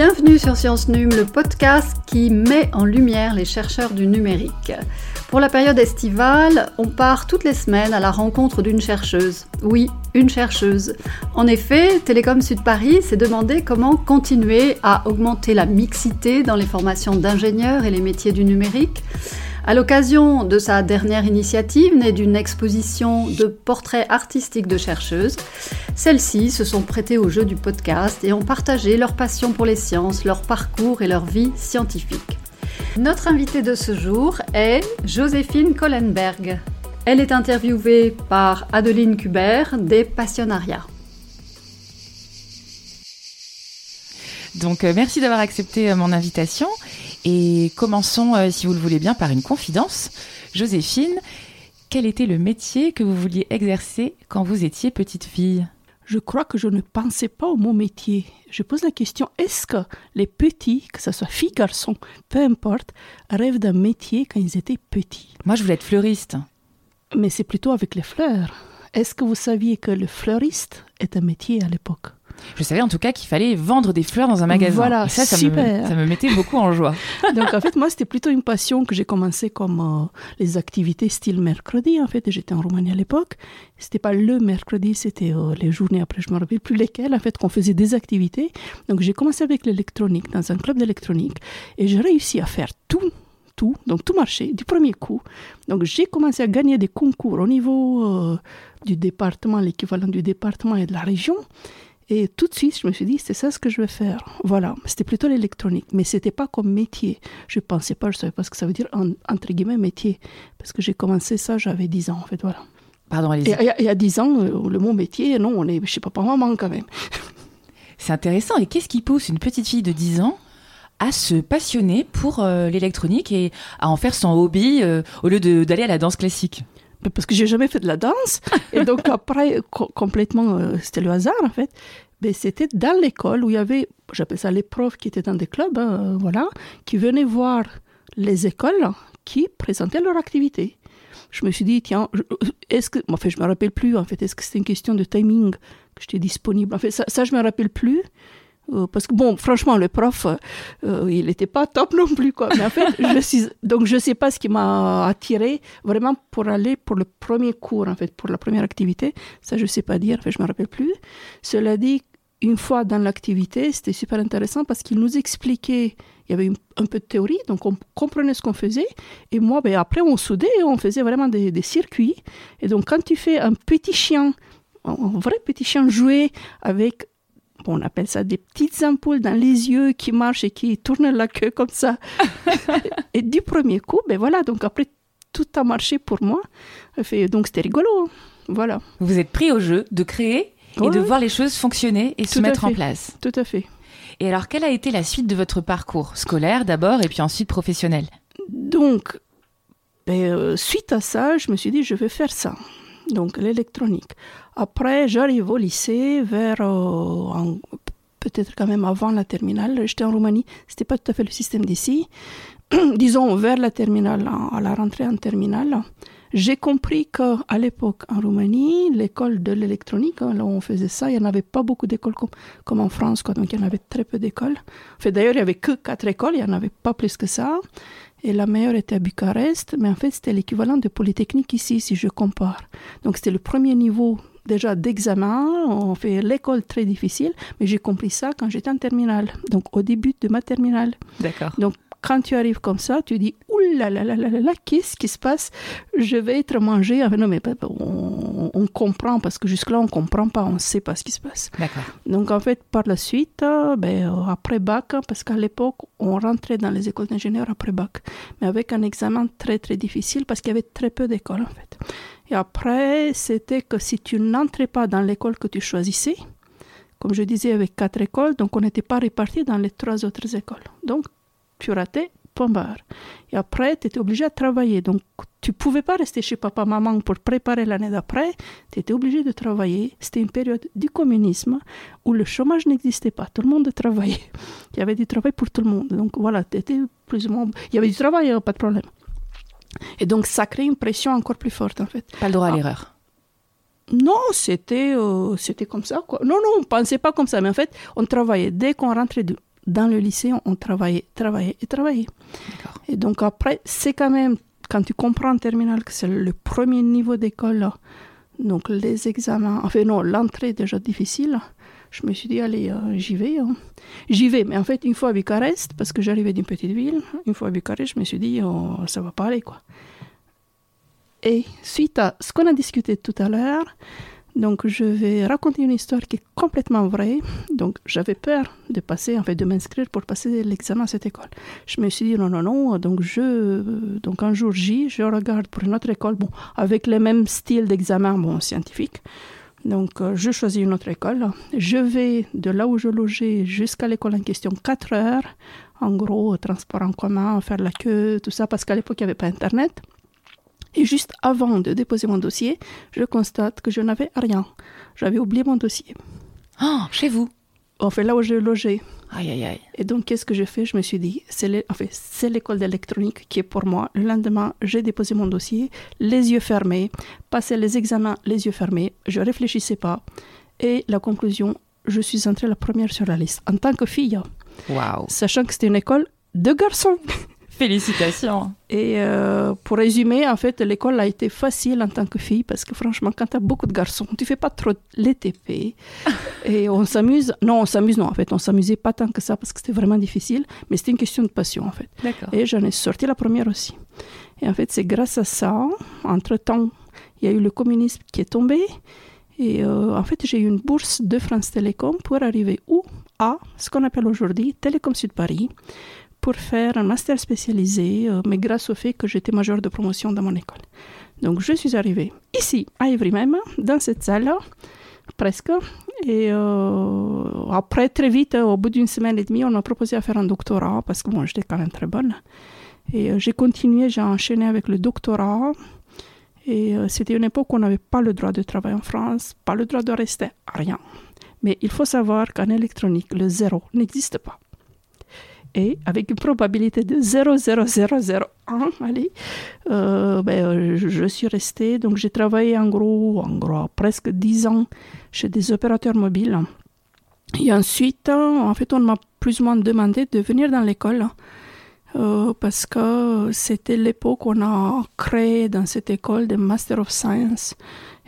Bienvenue sur Science Num, le podcast qui met en lumière les chercheurs du numérique. Pour la période estivale, on part toutes les semaines à la rencontre d'une chercheuse. Oui, une chercheuse. En effet, Télécom Sud Paris s'est demandé comment continuer à augmenter la mixité dans les formations d'ingénieurs et les métiers du numérique. À l'occasion de sa dernière initiative, née d'une exposition de portraits artistiques de chercheuses, celles-ci se sont prêtées au jeu du podcast et ont partagé leur passion pour les sciences, leur parcours et leur vie scientifique. Notre invitée de ce jour est Joséphine Kollenberg. Elle est interviewée par Adeline Kubert des Passionnariats. Donc euh, merci d'avoir accepté euh, mon invitation et commençons, euh, si vous le voulez bien, par une confidence. Joséphine, quel était le métier que vous vouliez exercer quand vous étiez petite fille? Je crois que je ne pensais pas au mot métier. Je pose la question, est-ce que les petits, que ce soit filles, garçons, peu importe, rêvent d'un métier quand ils étaient petits? Moi, je voulais être fleuriste. Mais c'est plutôt avec les fleurs. Est-ce que vous saviez que le fleuriste est un métier à l'époque? Je savais en tout cas qu'il fallait vendre des fleurs dans un magasin. Voilà, ça, ça super. Me, ça me mettait beaucoup en joie. Donc en fait, moi, c'était plutôt une passion que j'ai commencé comme euh, les activités style mercredi. En fait, j'étais en Roumanie à l'époque. C'était pas le mercredi, c'était euh, les journées après, je me rappelle plus lesquelles, en fait, qu'on faisait des activités. Donc j'ai commencé avec l'électronique, dans un club d'électronique. Et j'ai réussi à faire tout tout, donc tout marchait du premier coup. Donc j'ai commencé à gagner des concours au niveau euh, du département, l'équivalent du département et de la région. Et tout de suite, je me suis dit, c'est ça ce que je vais faire. Voilà, c'était plutôt l'électronique, mais c'était pas comme métier. Je pensais pas, je savais pas ce que ça veut dire, entre guillemets, métier. Parce que j'ai commencé ça, j'avais 10 ans, en fait, voilà. Pardon, allez-y. Et il y a 10 ans, euh, le mot métier, non, on est chez papa-maman quand même. C'est intéressant. Et qu'est-ce qui pousse une petite fille de 10 ans à se passionner pour euh, l'électronique et à en faire son hobby euh, au lieu d'aller à la danse classique? Parce que j'ai jamais fait de la danse. Et donc après, complètement, euh, c'était le hasard en fait. Mais c'était dans l'école où il y avait, j'appelle ça les profs qui étaient dans des clubs, hein, voilà, qui venaient voir les écoles qui présentaient leur activité. Je me suis dit, tiens, est-ce que, en fait, je me rappelle plus, en fait, est-ce que c'était une question de timing que j'étais disponible? En fait, ça, ça je me rappelle plus. Euh, parce que bon, franchement, le prof, euh, il n'était pas top non plus, quoi. Mais en fait, je suis, donc je sais pas ce qui m'a attiré vraiment pour aller pour le premier cours, en fait, pour la première activité. Ça, je sais pas dire, en fait, je me rappelle plus. Cela dit, une fois dans l'activité, c'était super intéressant parce qu'il nous expliquait, il y avait un peu de théorie, donc on comprenait ce qu'on faisait. Et moi, ben, après, on soudait, on faisait vraiment des, des circuits. Et donc, quand tu fais un petit chien, un vrai petit chien joué avec on appelle ça des petites ampoules dans les yeux qui marchent et qui tournent la queue comme ça. et du premier coup, ben voilà, donc après, tout a marché pour moi. Donc c'était rigolo. Voilà. Vous êtes pris au jeu de créer et de voir les choses fonctionner et se mettre en place. Tout à fait. Et alors, quelle a été la suite de votre parcours Scolaire d'abord et puis ensuite professionnel? Donc, ben, euh, suite à ça, je me suis dit, je vais faire ça. Donc, l'électronique. Après, j'arrive au lycée vers euh, peut-être quand même avant la terminale. J'étais en Roumanie, c'était pas tout à fait le système d'ici. Disons vers la terminale, à la rentrée en terminale. J'ai compris qu'à l'époque, en Roumanie, l'école de l'électronique, hein, là où on faisait ça, il n'y en avait pas beaucoup d'écoles comme, en France, donc il y en avait très peu d'écoles. En fait, d'ailleurs, il n'y avait que quatre écoles, il n'y en avait pas plus que ça. Et la meilleure était à Bucarest, mais en fait, c'était l'équivalent de Polytechnique ici, si je compare. Donc, c'était le premier niveau déjà d'examen, on fait l'école très difficile, mais j'ai compris ça quand j'étais en terminale, donc au début de ma terminale. D'accord. Donc quand tu arrives comme ça, tu dis oulala, là là là là, là qu'est-ce qui se passe? Je vais être mangé. non, mais on, on comprend parce que jusque-là, on comprend pas, on ne sait pas ce qui se passe. Donc en fait, par la suite, ben, après bac, parce qu'à l'époque, on rentrait dans les écoles d'ingénieurs après bac, mais avec un examen très très difficile parce qu'il y avait très peu d'écoles en fait. Et après, c'était que si tu n'entrais pas dans l'école que tu choisissais, comme je disais, avec quatre écoles, donc on n'était pas répartis dans les trois autres écoles. Donc, tu ratais, point barre. Et après, tu étais obligé à travailler. Donc, tu pouvais pas rester chez papa, maman pour préparer l'année d'après. Tu étais obligé de travailler. C'était une période du communisme où le chômage n'existait pas. Tout le monde travaillait. Il y avait du travail pour tout le monde. Donc, voilà, tu étais plus ou moins. Il y avait du travail, hein, pas de problème. Et donc, ça crée une pression encore plus forte, en fait. Pas le droit à ah. l'erreur. Non, c'était euh, c'était comme ça. Quoi. Non, non, on ne pensait pas comme ça. Mais en fait, on travaillait. Dès qu'on rentrait dans le lycée, on travaillait, travaillait et travaillait. Et donc après, c'est quand même, quand tu comprends en terminale que c'est le premier niveau d'école, donc les examens, enfin non, l'entrée déjà difficile, je me suis dit, allez, euh, j'y vais. hein. J'y vais, mais en fait, une fois à Bucarest, parce que j'arrivais d'une petite ville, une fois à Bucarest, je me suis dit, oh, ça va pas aller, quoi. Et suite à ce qu'on a discuté tout à l'heure, donc je vais raconter une histoire qui est complètement vraie. Donc j'avais peur de passer, en fait, de m'inscrire pour passer l'examen à cette école. Je me suis dit non, non, non. Donc je, donc un jour J, je regarde pour une autre école, bon, avec le même style d'examen, bon, scientifique. Donc euh, je choisis une autre école. Je vais de là où je logeais jusqu'à l'école en question 4 heures. En gros, transport en commun, faire la queue, tout ça, parce qu'à l'époque il n'y avait pas Internet. Et juste avant de déposer mon dossier, je constate que je n'avais rien. J'avais oublié mon dossier. Oh, chez vous Enfin, là où je logeais. Aïe, aïe, aïe. Et donc, qu'est-ce que j'ai fait Je me suis dit, c'est enfin, l'école d'électronique qui est pour moi. Le lendemain, j'ai déposé mon dossier, les yeux fermés, passé les examens, les yeux fermés. Je réfléchissais pas. Et la conclusion, je suis entrée la première sur la liste en tant que fille, Waouh. sachant que c'était une école de garçons. Félicitations. Et euh, pour résumer, en fait, l'école a été facile en tant que fille parce que franchement, quand tu as beaucoup de garçons, tu fais pas trop les TP. et on s'amuse. Non, on s'amuse, non, en fait, on s'amusait pas tant que ça parce que c'était vraiment difficile, mais c'était une question de passion, en fait. D'accord. Et j'en ai sorti la première aussi. Et en fait, c'est grâce à ça, entre-temps, il y a eu le communisme qui est tombé. Et euh, en fait, j'ai eu une bourse de France Télécom pour arriver où? À ce qu'on appelle aujourd'hui Télécom Sud Paris, pour faire un master spécialisé, euh, mais grâce au fait que j'étais majeure de promotion dans mon école. Donc, je suis arrivée ici, à Évry même, dans cette salle-là, presque. Et euh, après, très vite, au bout d'une semaine et demie, on m'a proposé à faire un doctorat, parce que moi, j'étais quand même très bonne. Et euh, j'ai continué, j'ai enchaîné avec le doctorat. Et euh, c'était une époque où on n'avait pas le droit de travailler en France, pas le droit de rester, rien. Mais il faut savoir qu'en électronique, le zéro n'existe pas. Et avec une probabilité de 0,0001, allez, euh, ben, je, suis restée. Donc j'ai travaillé en gros, en gros, presque 10 ans chez des opérateurs mobiles. Et ensuite, en fait, on m'a plus ou moins demandé de venir dans l'école euh, parce que c'était l'époque où on a créé dans cette école des Master of Science.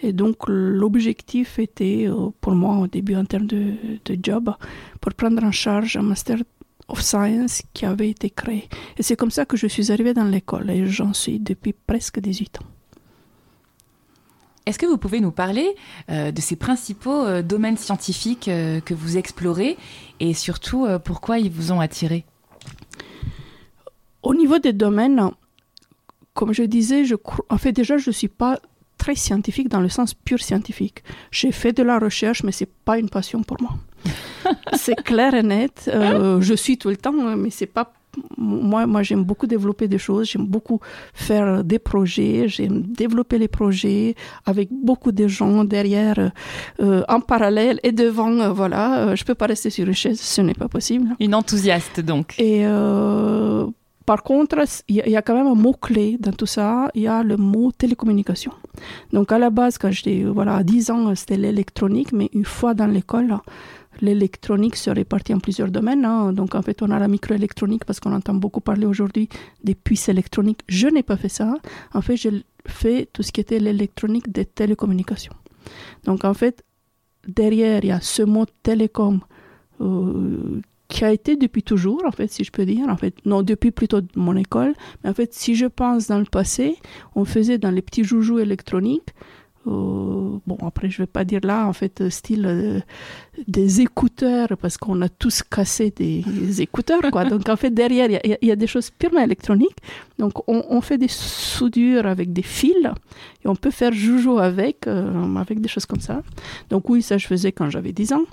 Et donc l'objectif était euh, pour moi au début en termes de, de job pour prendre en charge un Master of Science qui avait été créé. Et c'est comme ça que je suis arrivée dans l'école et j'en suis depuis presque 18 ans. Est-ce que vous pouvez nous parler euh, de ces principaux euh, domaines scientifiques euh, que vous explorez et surtout pourquoi ils vous ont attiré? Au niveau des domaines, comme je disais, je, cro- en fait déjà je ne suis pas très scientifique dans le sens pur scientifique. J'ai fait de la recherche, mais c'est pas une passion pour moi. c'est clair et net. Euh, je suis tout le temps, hein, mais c'est pas moi. Moi, j'aime beaucoup développer des choses. J'aime beaucoup faire des projets. J'aime développer les projets avec beaucoup de gens derrière, euh, en parallèle et devant. euh, voilà, Euh, je peux pas rester sur une chaise, ce n'est pas possible. Une enthousiaste donc. Et euh, par contre, il y, a- il y a quand même un mot-clé dans tout ça, il y a le mot télécommunication. Donc à la base, quand j'étais voilà, à 10 ans, c'était l'électronique, mais une fois dans l'école, l'électronique se répartit en plusieurs domaines. hein. Donc en fait, on a la microélectronique parce qu'on entend beaucoup parler aujourd'hui des puces électroniques. Je n'ai pas fait ça. En fait, j'ai fait tout ce qui était l'électronique des télécommunications. Donc en fait, derrière, il y a ce mot télécom euh, qui a été depuis toujours, en fait, si je peux dire. En fait, non, depuis plutôt mon école. Mais en fait, si je pense dans le passé, on faisait dans les petits joujoux électroniques. Euh, bon, après, je vais pas dire là, en fait, style euh, des écouteurs, parce qu'on a tous cassé des écouteurs, quoi. Donc, en fait, derrière, il y a- des choses purement électroniques. Donc, on, fait des soudures avec des fils et on peut faire joujou avec, euh, avec des choses comme ça. Donc, oui, ça, je faisais quand j'avais 10 ans.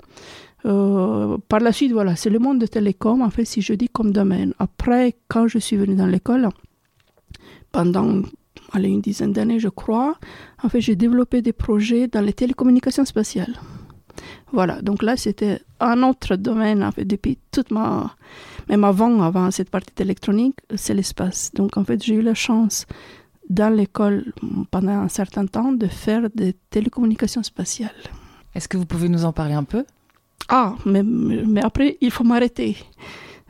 Euh, par la suite, voilà, c'est le monde de télécom, en fait, si je dis comme domaine. Après, quand je suis venue dans l'école, pendant allez, une dizaine d'années, je crois, en fait, j'ai développé des projets dans les télécommunications spatiales. Voilà, donc là, c'était un autre domaine, en fait, depuis toute ma... Même avant, avant cette partie électronique, c'est l'espace. Donc, en fait, j'ai eu la chance, dans l'école, pendant un certain temps, de faire des télécommunications spatiales. Est-ce que vous pouvez nous en parler un peu? Ah, mais, mais après, il faut m'arrêter.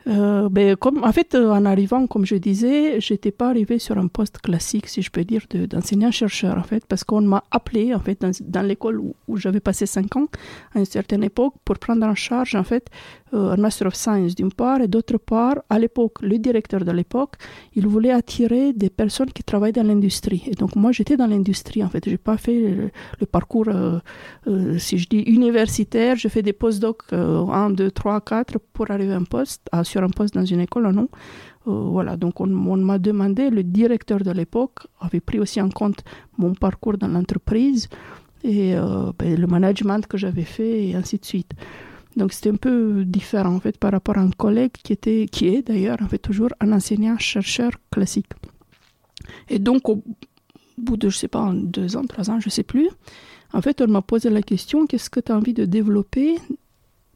Euh, ben, comme, en fait, euh, en arrivant, comme je disais, j'étais pas arrivé sur un poste classique, si je peux dire, d'enseignant-chercheur, en fait, parce qu'on m'a appelé, en fait, dans, dans l'école où, où j'avais passé cinq ans, à une certaine époque, pour prendre en charge, en fait, euh, un Master of Science d'une part, et d'autre part, à l'époque, le directeur de l'époque, il voulait attirer des personnes qui travaillent dans l'industrie. Et donc, moi, j'étais dans l'industrie, en fait. J'ai pas fait le, le parcours, euh, euh, si je dis universitaire, j'ai fait des postdocs 1, 2, 3, 4 pour arriver à un poste, à, sur un poste dans une école, non. voilà, donc on, m'a demandé, le directeur de l'époque avait pris aussi en compte mon parcours dans l'entreprise et ben, le management que j'avais fait et ainsi de suite. Donc c'était un peu différent en fait par rapport à un collègue qui était, qui est d'ailleurs en fait toujours un enseignant-chercheur classique. Et donc au bout de je sais pas deux ans, trois ans, je sais plus, en fait on m'a posé la question qu'est-ce que tu as envie de développer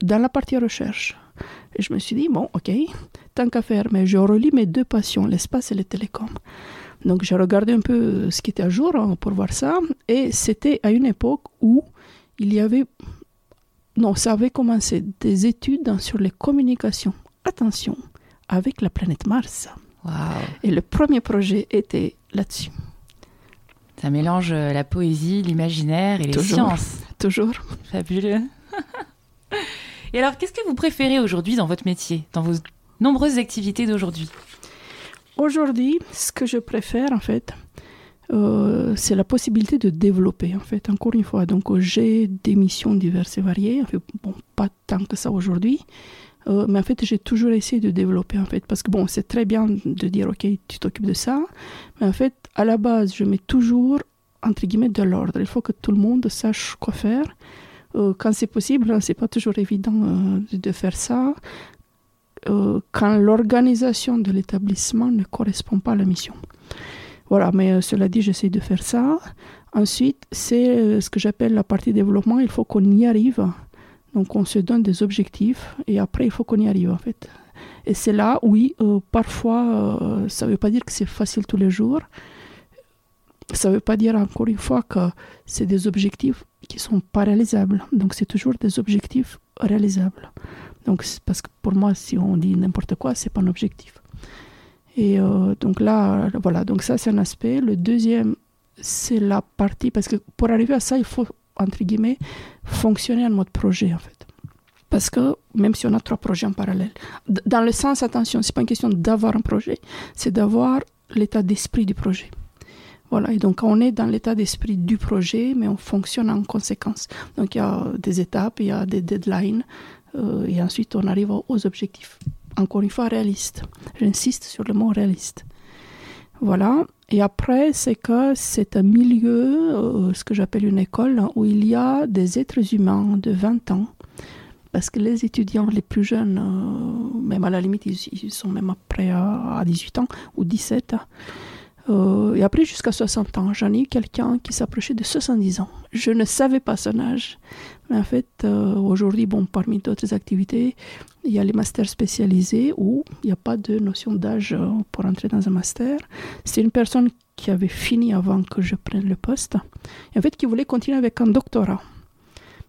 dans la partie recherche? Et je me suis dit bon ok, tant qu'à faire, mais je relis mes deux passions, l'espace et les télécoms. Donc j'ai regardé un peu ce qui était à jour hein, pour voir ça, et c'était à une époque où il y avait non, ça avait commencé des études sur les communications. Attention, avec la planète Mars. Wow. Et le premier projet était là-dessus. Ça mélange la poésie, l'imaginaire et les Toujours. sciences. Toujours. Fabuleux. et alors, qu'est-ce que vous préférez aujourd'hui dans votre métier, dans vos nombreuses activités d'aujourd'hui? Aujourd'hui, ce que je préfère, en fait, euh, c'est la possibilité de développer, en fait, encore une fois. Donc, j'ai des missions diverses et variées. En fait, bon, pas tant que ça aujourd'hui. Euh, mais en fait, j'ai toujours essayé de développer, en fait. Parce que, bon, c'est très bien de dire, OK, tu t'occupes de ça. Mais en fait, à la base, je mets toujours, entre guillemets, de l'ordre. Il faut que tout le monde sache quoi faire. Euh, quand c'est possible, c'est pas toujours évident euh, de faire ça. Euh, quand l'organisation de l'établissement ne correspond pas à la mission. Voilà, mais cela dit, j'essaie de faire ça. Ensuite, c'est ce que j'appelle la partie développement. Il faut qu'on y arrive. Donc, on se donne des objectifs et après, il faut qu'on y arrive, en fait. Et c'est là, oui, parfois, ça ne veut pas dire que c'est facile tous les jours. Ça ne veut pas dire, encore une fois, que c'est des objectifs qui sont pas réalisables. Donc, c'est toujours des objectifs réalisables. Donc, parce que pour moi, si on dit n'importe quoi, c'est pas un objectif. Et euh, donc là, voilà, donc ça c'est un aspect. Le deuxième, c'est la partie, parce que pour arriver à ça, il faut, entre guillemets, fonctionner en mode projet en fait. Parce que même si on a trois projets en parallèle, dans le sens, attention, c'est pas une question d'avoir un projet, c'est d'avoir l'état d'esprit du projet. Voilà, et donc on est dans l'état d'esprit du projet, mais on fonctionne en conséquence. Donc il y a des étapes, il y a des deadlines, euh, et ensuite on arrive aux objectifs encore une fois réaliste. J'insiste sur le mot réaliste. Voilà. Et après, c'est que c'est un milieu, euh, ce que j'appelle une école, où il y a des êtres humains de 20 ans. Parce que les étudiants les plus jeunes, euh, même à la limite, ils, sont même après à, à, 18 ans ou 17. Euh, et après, jusqu'à 60 ans, j'en ai eu quelqu'un qui s'approchait de 70 ans. Je ne savais pas son âge. Mais en fait, euh, aujourd'hui, bon, parmi d'autres activités, il y a les masters spécialisés où il n'y a pas de notion d'âge euh, pour entrer dans un master. C'est une personne qui avait fini avant que je prenne le poste. Et en fait, qui voulait continuer avec un doctorat.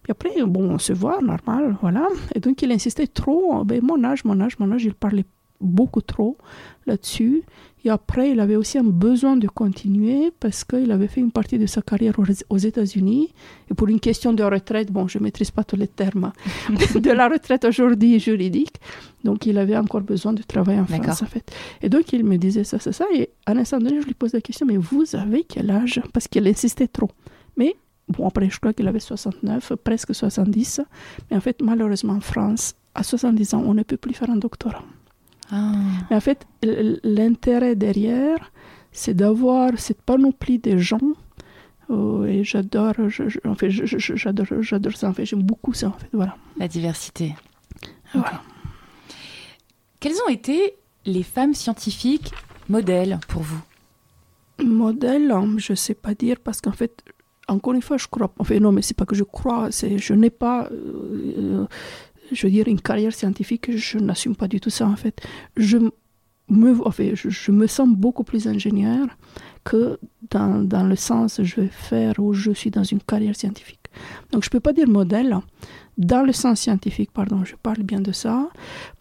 Puis après, bon, on se voit, normal, voilà. Et donc, il insistait trop. Ben, mon âge, mon âge, mon âge, il parlait beaucoup trop là-dessus. Et après, il avait aussi un besoin de continuer parce qu'il avait fait une partie de sa carrière aux États-Unis. Et pour une question de retraite, bon, je ne maîtrise pas tous les termes de la retraite aujourd'hui juridique. Donc, il avait encore besoin de travailler en France, en fait. Et donc, il me disait ça, c'est ça. Et à un instant donné, je lui pose la question, mais vous avez quel âge? Parce qu'il insistait trop. Mais bon, après, je crois qu'il avait 69, presque 70. Mais en fait, malheureusement, en France, à 70 ans, on ne peut plus faire un doctorat. Ah. Mais en fait, l'intérêt derrière, c'est d'avoir cette panoplie de gens. Euh, et j'adore, en fait, j'adore, j'adore ça. En fait, j'aime beaucoup ça. En fait, voilà. La diversité. Voilà. Okay. Quelles ont été les femmes scientifiques modèles pour vous? Modèles, je ne sais pas dire parce qu'en fait, encore une fois, je crois. Enfin, non, mais c'est pas que je crois. C'est, je n'ai pas. Euh, je veux dire, une carrière scientifique, je n'assume pas du tout ça en fait. Je me, enfin, je, je, me sens beaucoup plus ingénieur que dans, dans, le sens je vais faire ou je suis dans une carrière scientifique. Donc je ne peux pas dire modèle dans le sens scientifique, pardon, je parle bien de ça.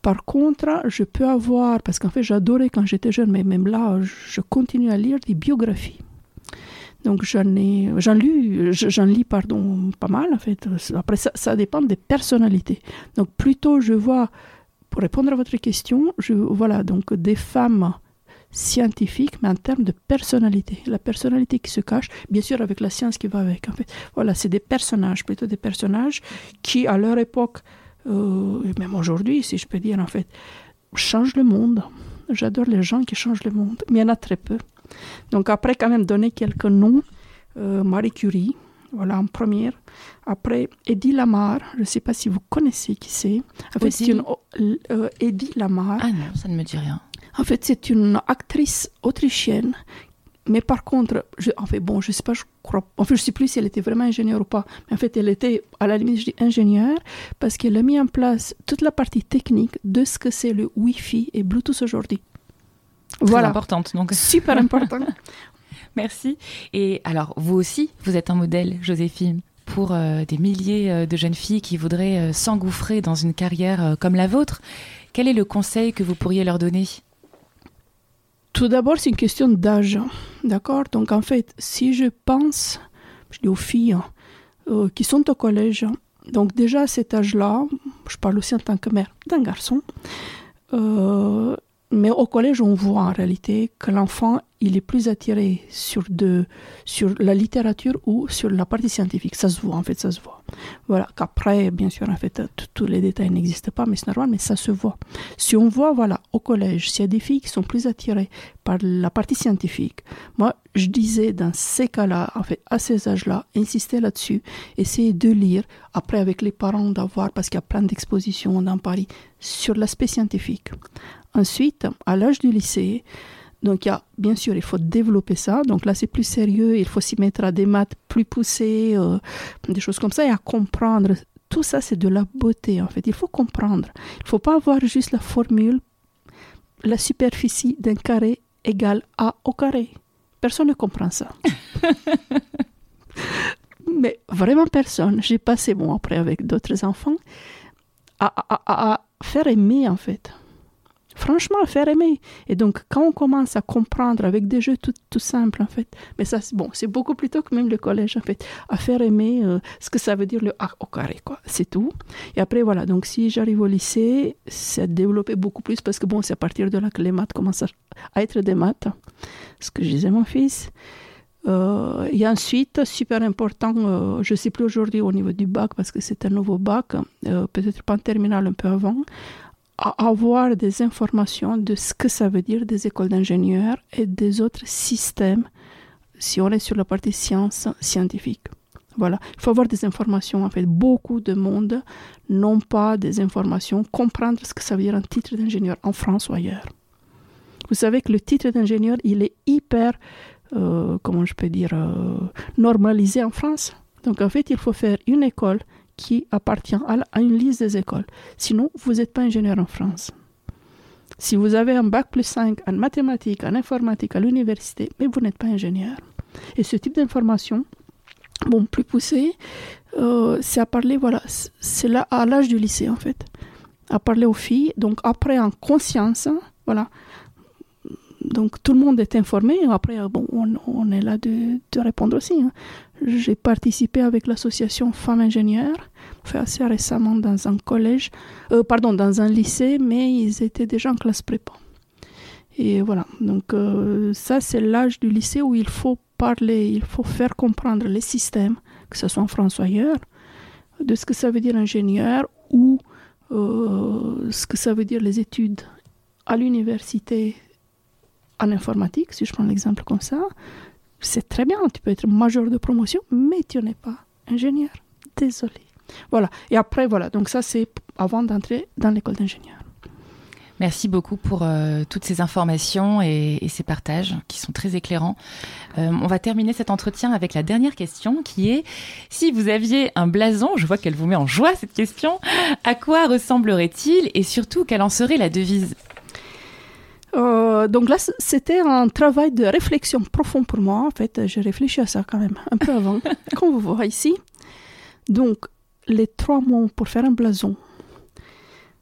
Par contre, je peux avoir, parce qu'en fait j'adorais quand j'étais jeune, mais même là, je continue à lire des biographies. Donc j'en lis, j'en lis pardon pas mal en fait. Après ça, ça dépend des personnalités. Donc plutôt je vois, pour répondre à votre question, je voilà donc des femmes scientifiques, mais en termes de personnalité. La personnalité qui se cache, bien sûr avec la science qui va avec. En fait, voilà, c'est des personnages, plutôt des personnages qui à leur époque, euh, et même aujourd'hui, si je peux dire en fait, changent le monde. J'adore les gens qui changent le monde, mais il y en a très peu. Donc après, quand même, donner quelques noms. Euh, Marie Curie, voilà, en première. Après, Eddie Lamar, je ne sais pas si vous connaissez qui c'est. En fait, c'est une euh, Eddie Lamar. Ah non, ça ne me dit rien. En fait, c'est une actrice autrichienne. Mais par contre, je, en fait, bon, je sais pas, je crois, en fait, je sais plus si elle était vraiment ingénieure ou pas. Mais en fait, elle était, à la limite, je dis ingénieure, parce qu'elle a mis en place toute la partie technique de ce que c'est le Wi-Fi et Bluetooth aujourd'hui. Voilà. importante, donc. Super important. Merci. Et alors, vous aussi, vous êtes un modèle, Joséphine, pour euh, des milliers euh, de jeunes filles qui voudraient euh, s'engouffrer dans une carrière comme la vôtre. Quel est le conseil que vous pourriez leur donner? Tout d'abord, c'est une question d'âge. D'accord? Donc, en fait, si je pense, je dis aux filles qui sont au collège, donc déjà à cet âge-là, je parle aussi en tant que mère d'un garçon, mais au collège, on voit en réalité que l'enfant, il est plus attiré sur, de, sur la littérature ou sur la partie scientifique. Ça se voit, en fait, ça se voit. Voilà, qu'après, bien sûr, en fait, tous les détails n'existent pas, mais c'est normal, mais ça se voit. Si on voit, voilà, au collège, s'il y a des filles qui sont plus attirées par la partie scientifique, moi, je disais dans ces cas-là, en fait, à ces âges-là, insister là-dessus, essayer de lire, après avec les parents d'avoir, parce qu'il y a plein d'expositions dans Paris, sur l'aspect scientifique. Ensuite, à l'âge du lycée, donc il y a, bien sûr, il faut développer ça. Donc là, c'est plus sérieux. Il faut s'y mettre à des maths plus poussées, euh, des choses comme ça, et à comprendre. Tout ça, c'est de la beauté, en fait. Il faut comprendre. Il ne faut pas avoir juste la formule, la superficie d'un carré égale A au carré. Personne ne comprend ça. Mais vraiment personne. J'ai passé, bon, après avec d'autres enfants, à faire aimer, en fait franchement, faire aimer. Et donc, quand on commence à comprendre avec des jeux tout, tout simples, en fait, mais ça, bon, c'est beaucoup plus tôt que même le collège, en fait, à faire aimer euh, ce que ça veut dire le A au carré, quoi. C'est tout. Et après, voilà, donc si j'arrive au lycée, c'est développer beaucoup plus parce que, bon, c'est à partir de là que les maths commencent à, être des maths, ce que je disais mon fils. Euh, et ensuite, super important, euh, je ne sais plus aujourd'hui au niveau du bac, parce que c'est un nouveau bac, peut-être pas en terminale un peu avant, avoir des informations de ce que ça veut dire des écoles d'ingénieurs et des autres systèmes si on est sur la partie science scientifique. Voilà, il faut avoir des informations. En fait, beaucoup de monde n'ont pas des informations, comprendre ce que ça veut dire un titre d'ingénieur en France ou ailleurs. Vous savez que le titre d'ingénieur, il est hyper, euh, comment je peux dire, euh, normalisé en France. Donc en fait, il faut faire une école qui appartient à, une liste des écoles. Sinon, vous n'êtes pas ingénieur en France. Si vous avez un bac plus 5 en mathématiques, en informatique à l'université, mais vous n'êtes pas ingénieur. Et ce type d'information, bon, plus poussé, euh, c'est à parler, voilà, c'est là à l'âge du lycée en fait, à parler aux filles. Donc après, en conscience, voilà. Donc tout le monde est informé. Après, bon, on, est là de, répondre aussi. Hein. J'ai participé avec l'association Femmes Ingénieures, fait assez récemment dans un collège, euh, pardon, dans un lycée, mais ils étaient déjà en classe prépa. Et voilà, donc euh, ça c'est l'âge du lycée où il faut parler, il faut faire comprendre les systèmes, que ce soit en France ou ailleurs, de ce que ça veut dire ingénieur ou euh, ce que ça veut dire les études à l'université en informatique, si je prends l'exemple comme ça, c'est très bien, tu peux être major de promotion, mais tu n'es pas ingénieur. Désolé. Voilà. Et après, voilà. Donc ça, c'est avant d'entrer dans l'école d'ingénieur. Merci beaucoup pour euh, toutes ces informations et, ces partages qui sont très éclairants. Euh, on va terminer cet entretien avec la dernière question qui est si vous aviez un blason, je vois qu'elle vous met en joie cette question, à quoi ressemblerait-il et surtout quelle en serait la devise? Euh, donc là, c'était un travail de réflexion profond pour moi. En fait, j'ai réfléchi à ça quand même un peu avant, comme vous voyez ici. Donc, les trois mots pour faire un blason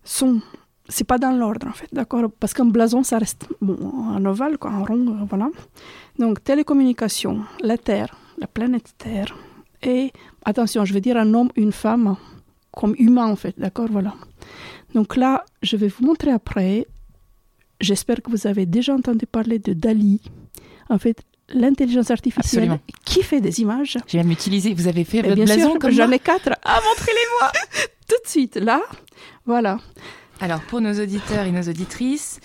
sont c'est pas dans l'ordre en fait, d'accord? Parce qu'un blason, ça reste bon, un ovale, quoi, un rond, euh, voilà. Donc, télécommunication, la Terre, la planète Terre, et attention, je vais dire un homme, une femme, comme humain en fait, d'accord Voilà. Donc là, je vais vous montrer après. J'espère que vous avez déjà entendu parler de Dali. En fait, l'intelligence artificielle Absolument. qui fait des images. J'ai même utilisé. Vous avez fait votre bien blason sûr, comme j'en ai quatre. Ah, montrez-les-moi Tout de suite, là. Voilà. Alors, pour nos auditeurs et nos auditrices,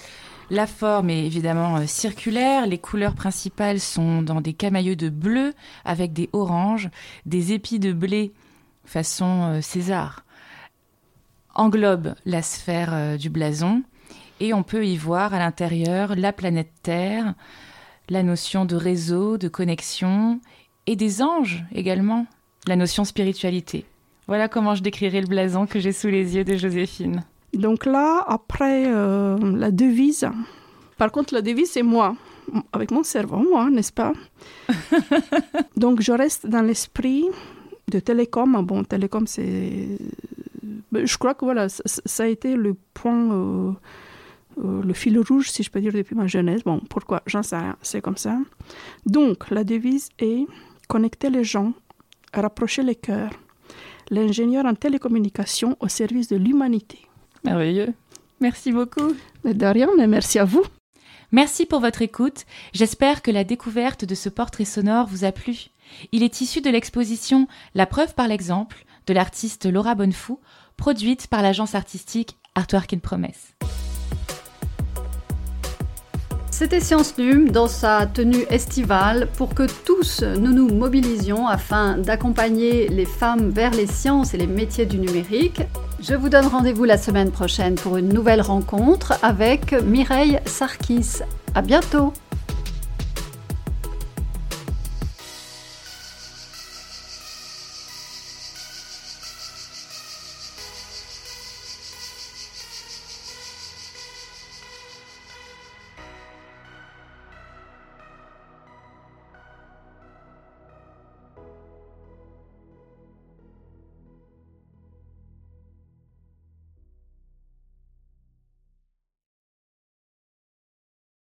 la forme est évidemment euh, circulaire. Les couleurs principales sont dans des camailleux de bleu avec des oranges, des épis de blé façon euh, César. Englobe la sphère euh, du blason et on peut y voir à l'intérieur la planète Terre, la notion de réseau, de connexion et des anges également, la notion spiritualité. Voilà comment je décrirais le blason que j'ai sous les yeux de Joséphine. Donc là, après euh, la devise, par contre, la devise, c'est moi, avec mon cerveau, moi, n'est-ce pas? Donc je reste dans l'esprit de télécom. Bon, télécom, c'est. ben, Je crois que voilà, ça, ça a été le point, euh, euh, le fil rouge, si je peux dire, depuis ma jeunesse. Bon, pourquoi? J'en sais rien, c'est comme ça. Donc, la devise est connecter les gens, rapprocher les cœurs. L'ingénieur en télécommunication au service de l'humanité. Merveilleux. Merci beaucoup. De rien, mais merci à vous. Merci pour votre écoute. J'espère que la découverte de ce portrait sonore vous a plu. Il est issu de l'exposition La preuve par l'exemple de l'artiste Laura Bonnefou, produite par l'agence artistique Artwork in Promesse. C'était Science Num dans sa tenue estivale pour que tous nous nous mobilisions afin d'accompagner les femmes vers les sciences et les métiers du numérique. Je vous donne rendez-vous la semaine prochaine pour une nouvelle rencontre avec Mireille Sarkis. À bientôt!